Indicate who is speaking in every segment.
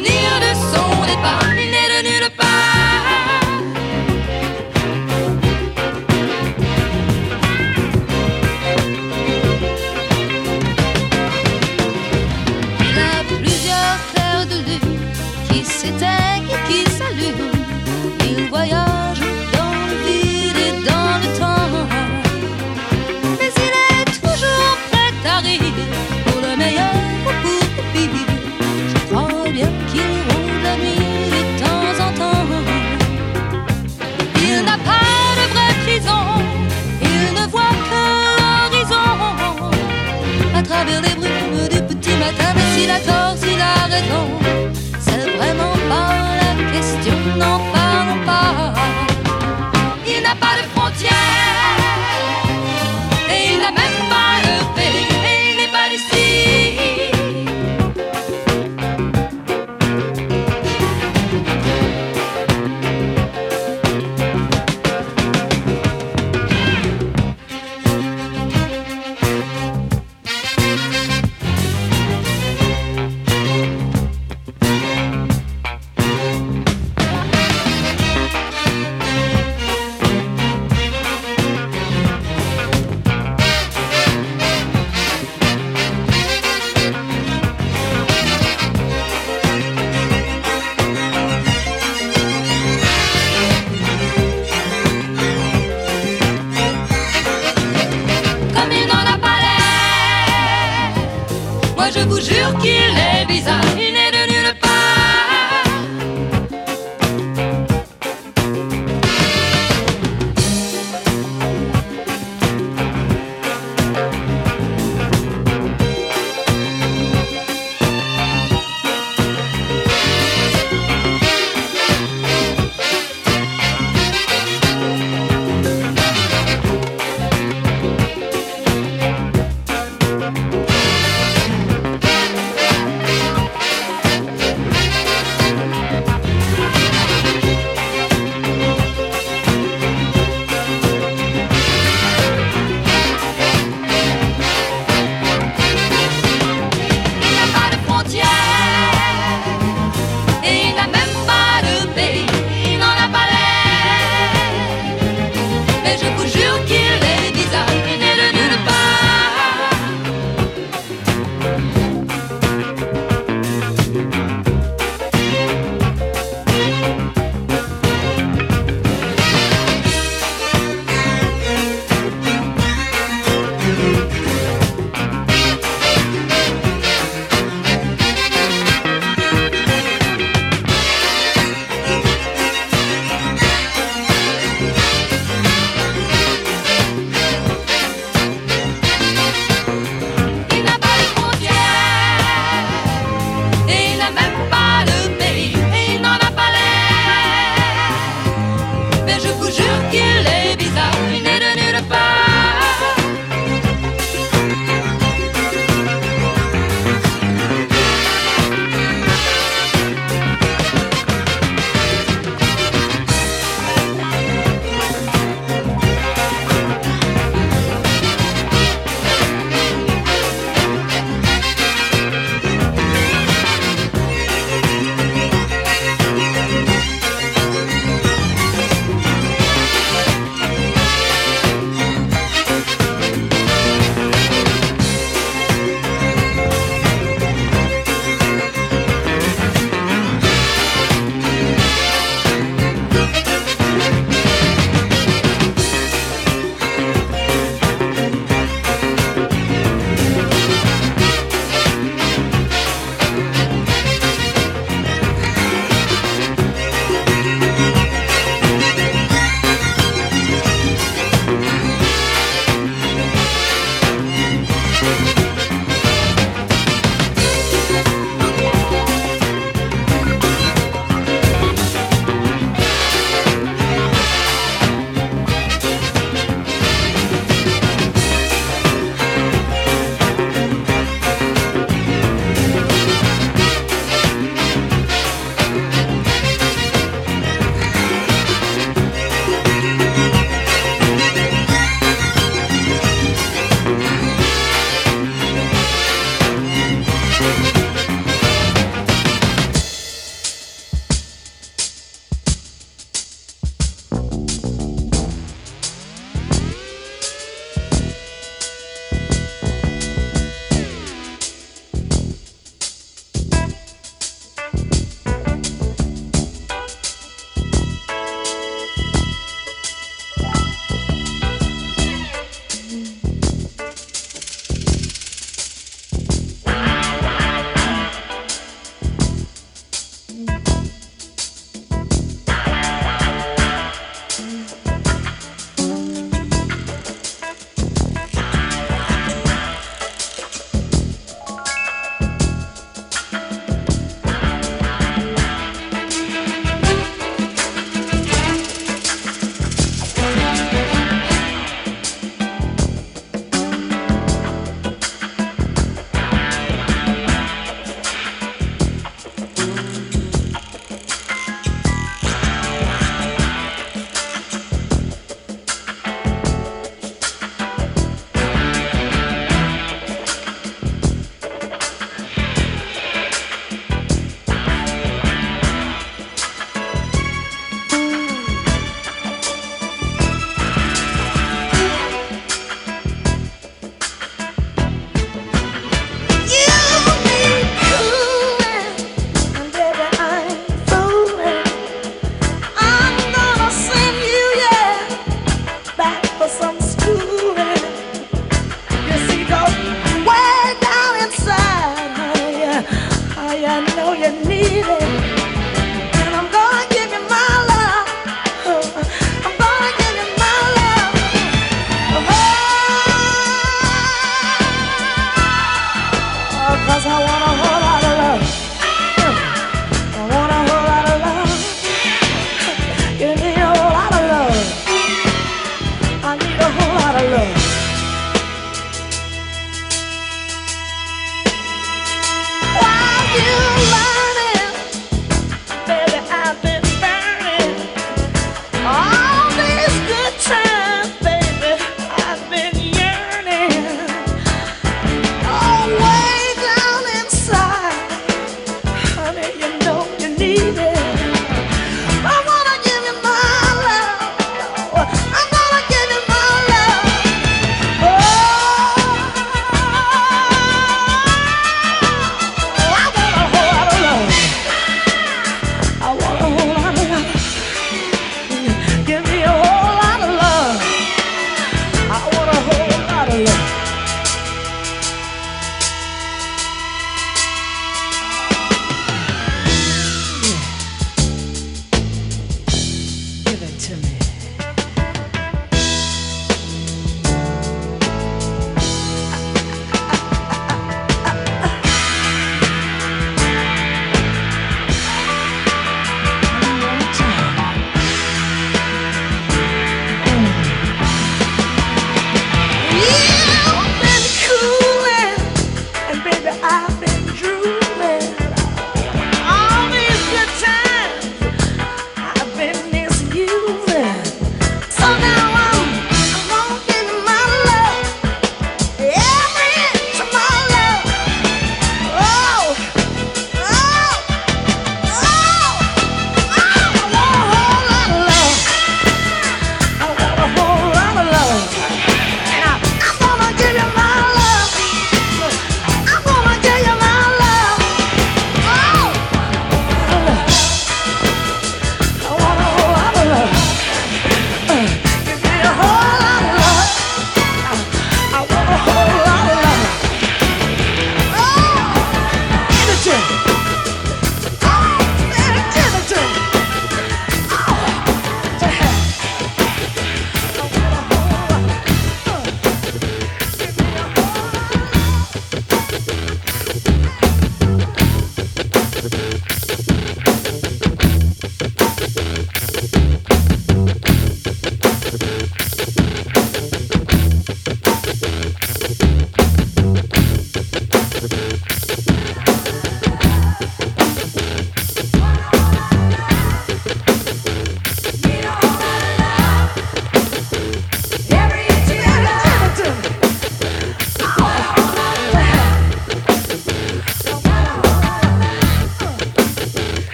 Speaker 1: souvenir de son départ. Il n'est de nulle part.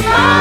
Speaker 2: Bye.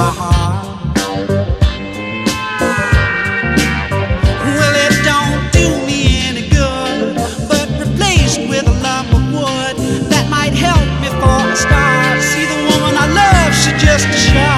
Speaker 3: Well, it don't do me any good, but replaced with a lump of wood that might help me for start. See, the woman I love, she just a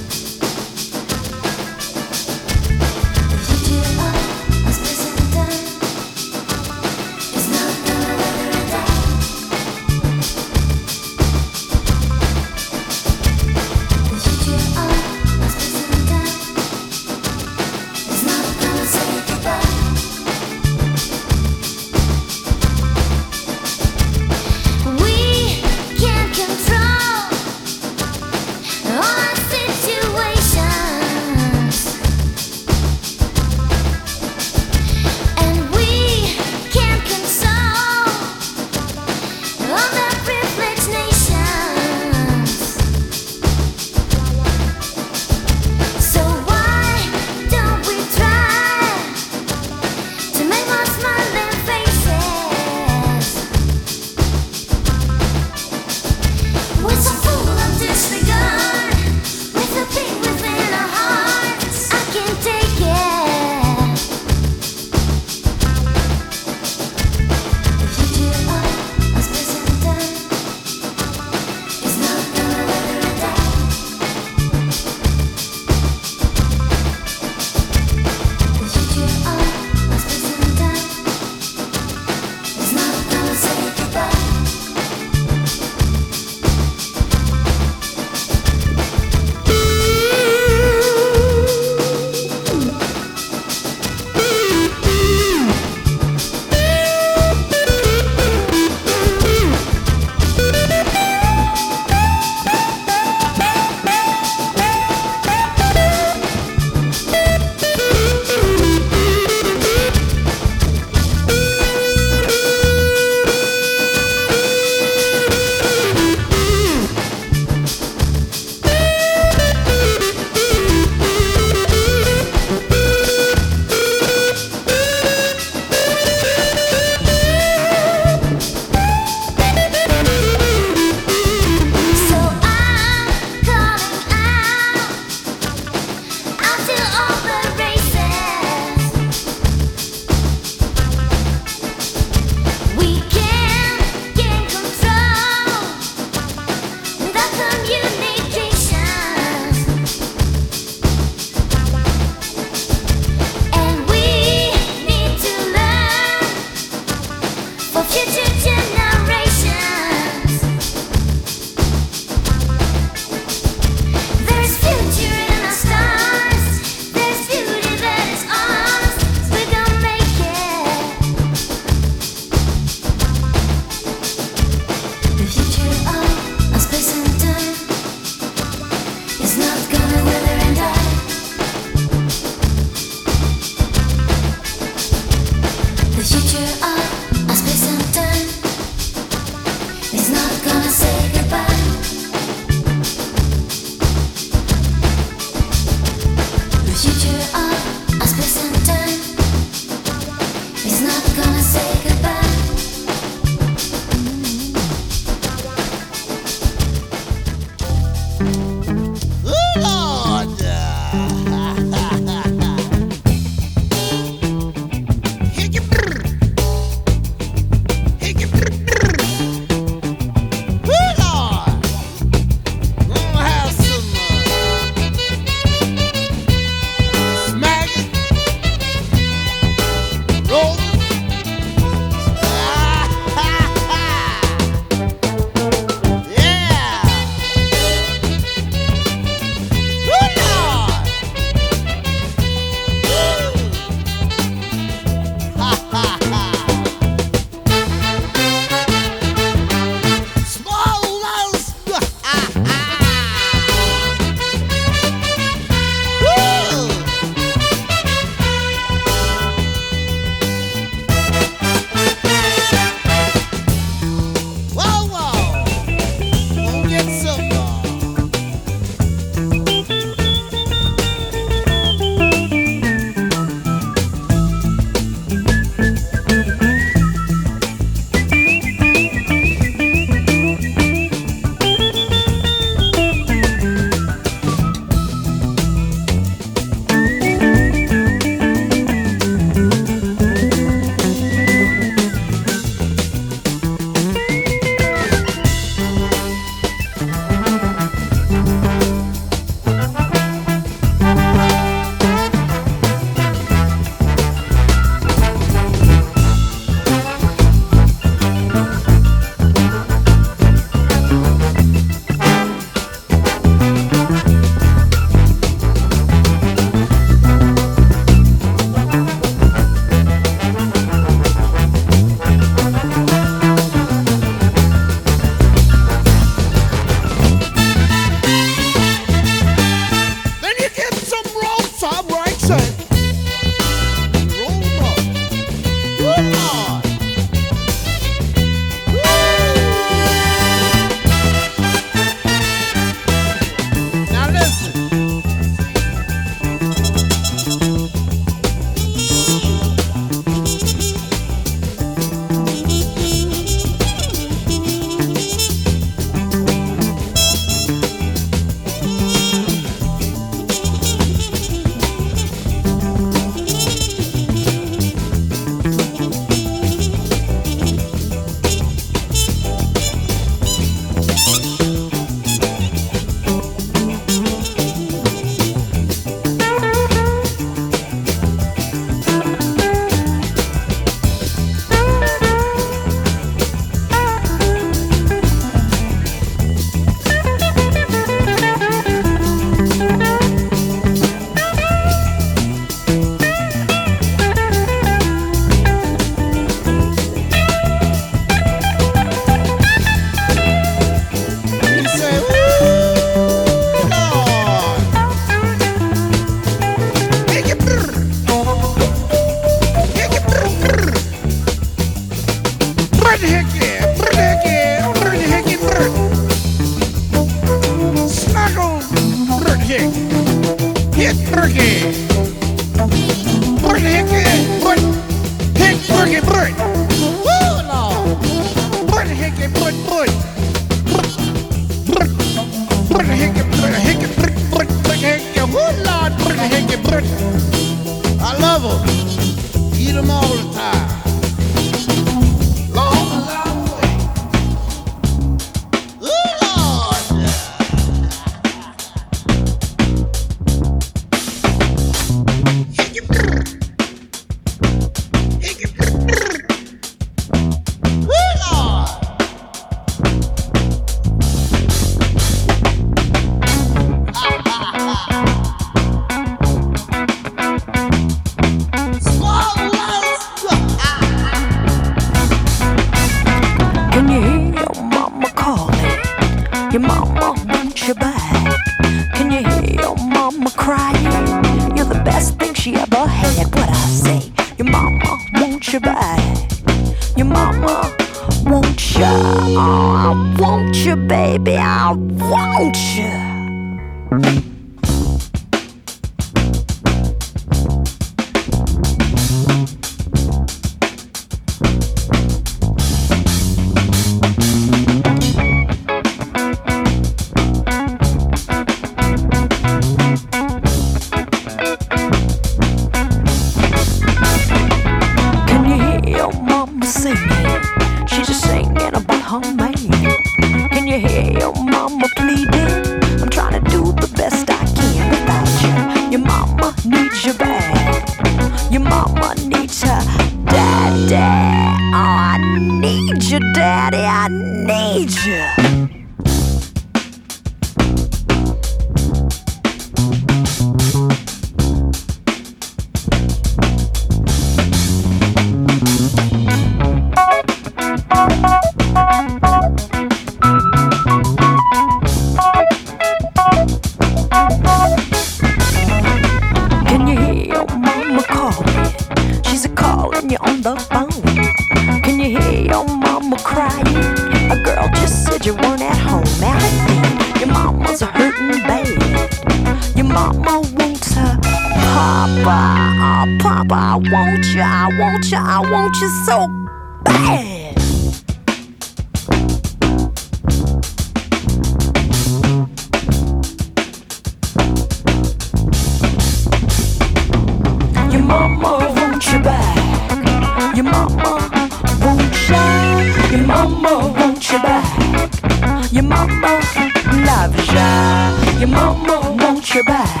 Speaker 4: Your mama wants you back.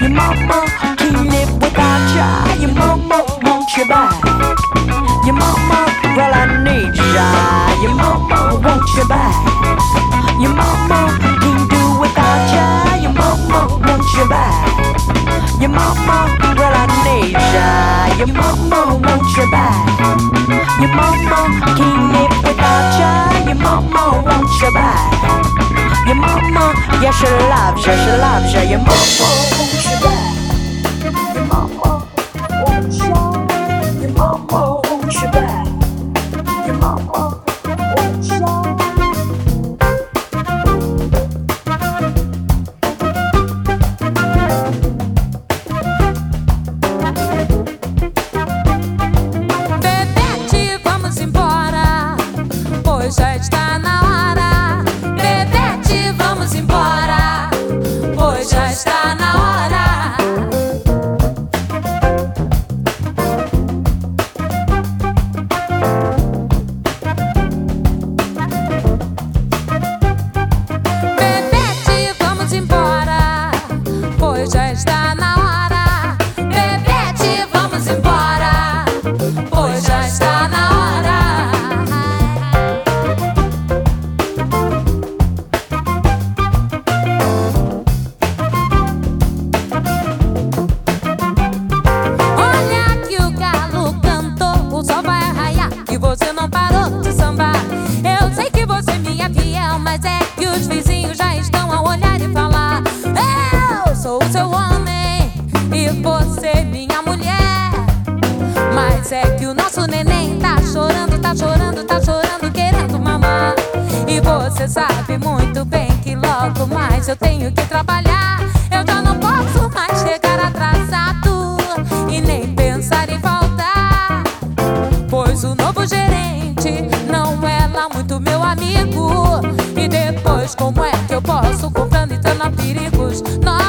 Speaker 4: Your mama can't live without ya. Your mama wants you back. Your mama, well, I need ya. Your mama wants you back. Your mama can't do without ya. Your mama wants you back. Your mama, girl, I. Your mama wants you back. Your mama can't live without ya. Your mama wants you back. Your mama, yeah, she loves ya, she loves ya. Your mama wants your back.
Speaker 5: Você sabe muito bem que logo mais eu tenho que trabalhar. Eu já não posso mais chegar atrasado e nem pensar em faltar. Pois o novo gerente não é lá muito meu amigo. E depois, como é que eu posso comprando e a perigos? Nós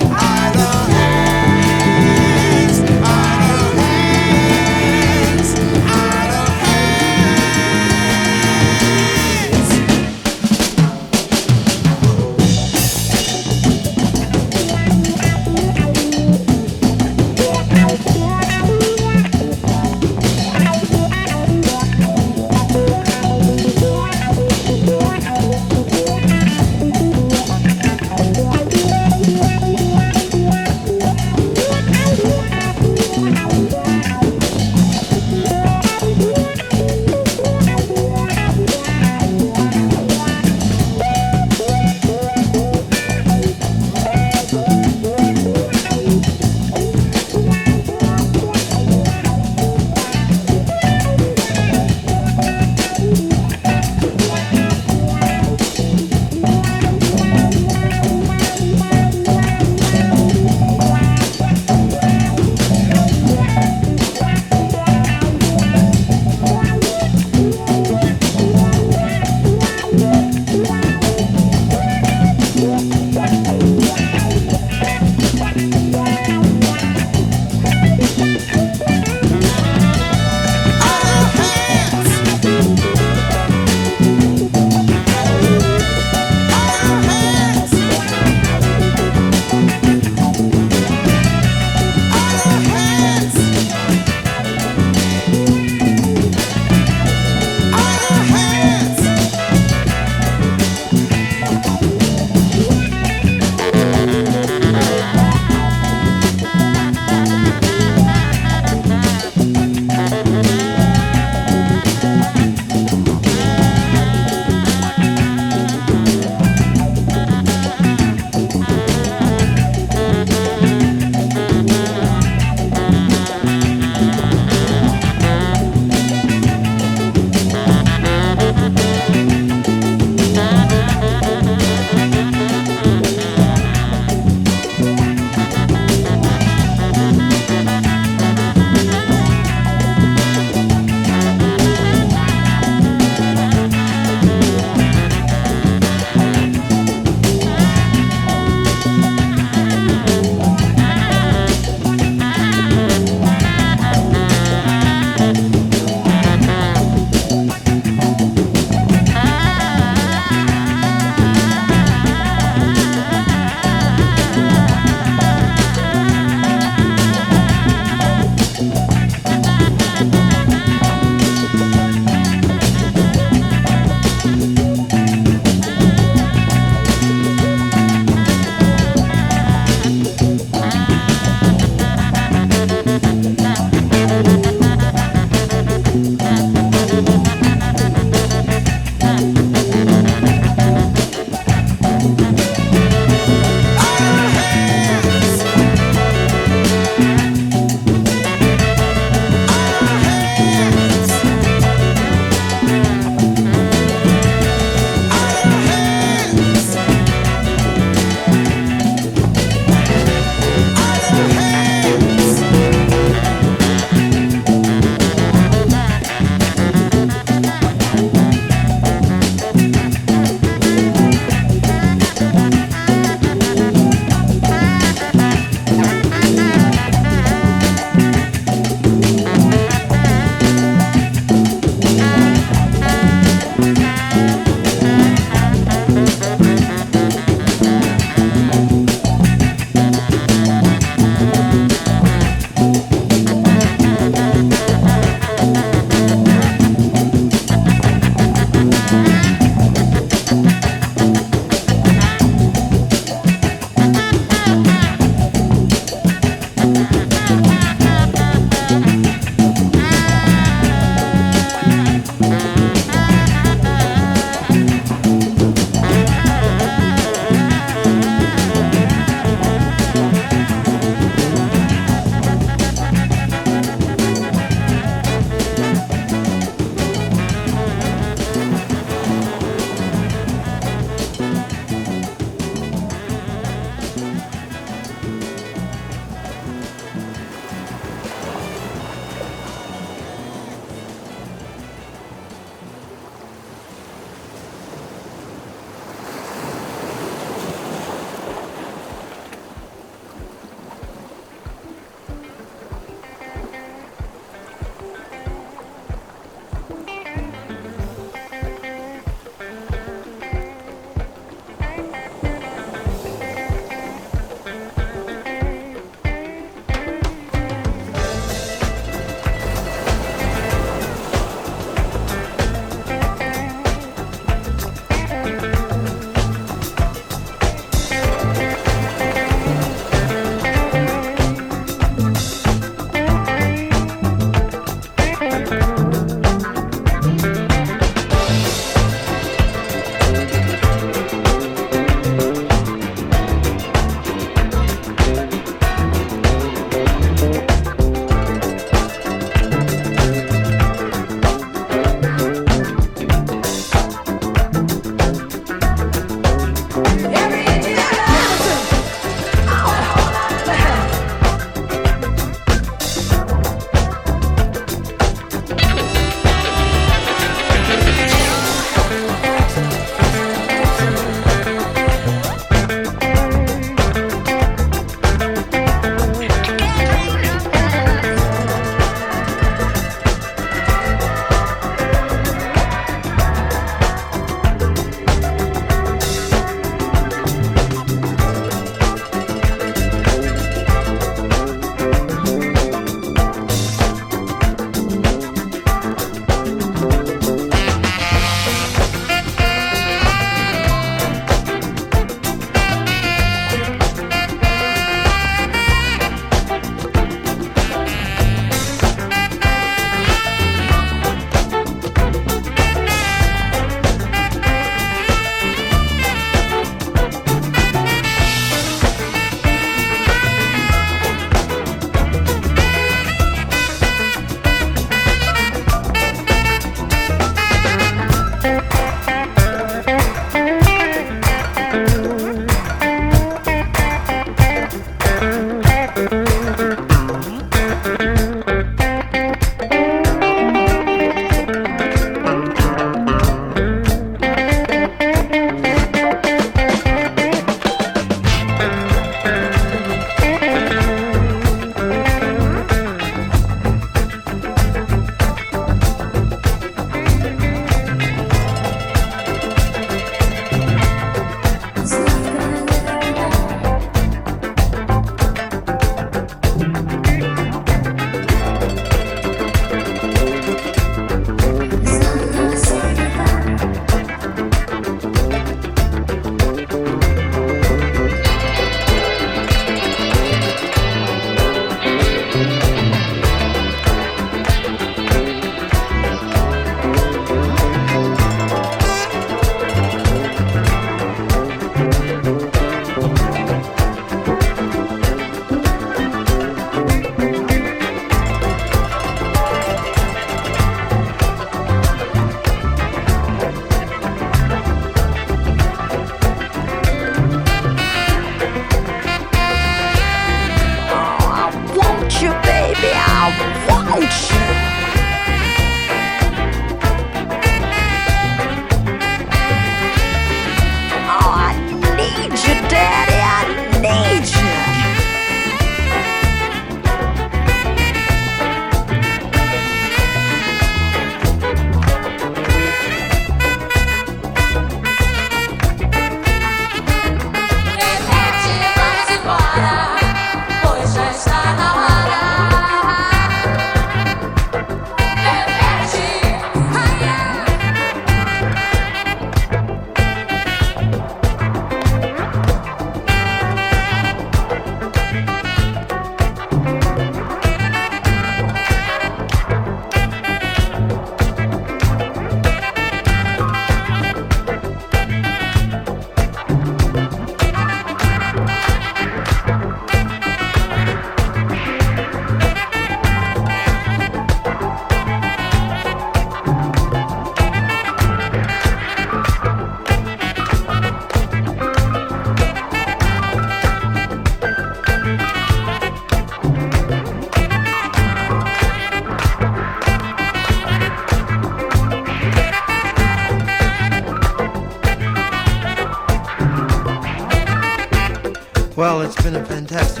Speaker 6: been a fantastic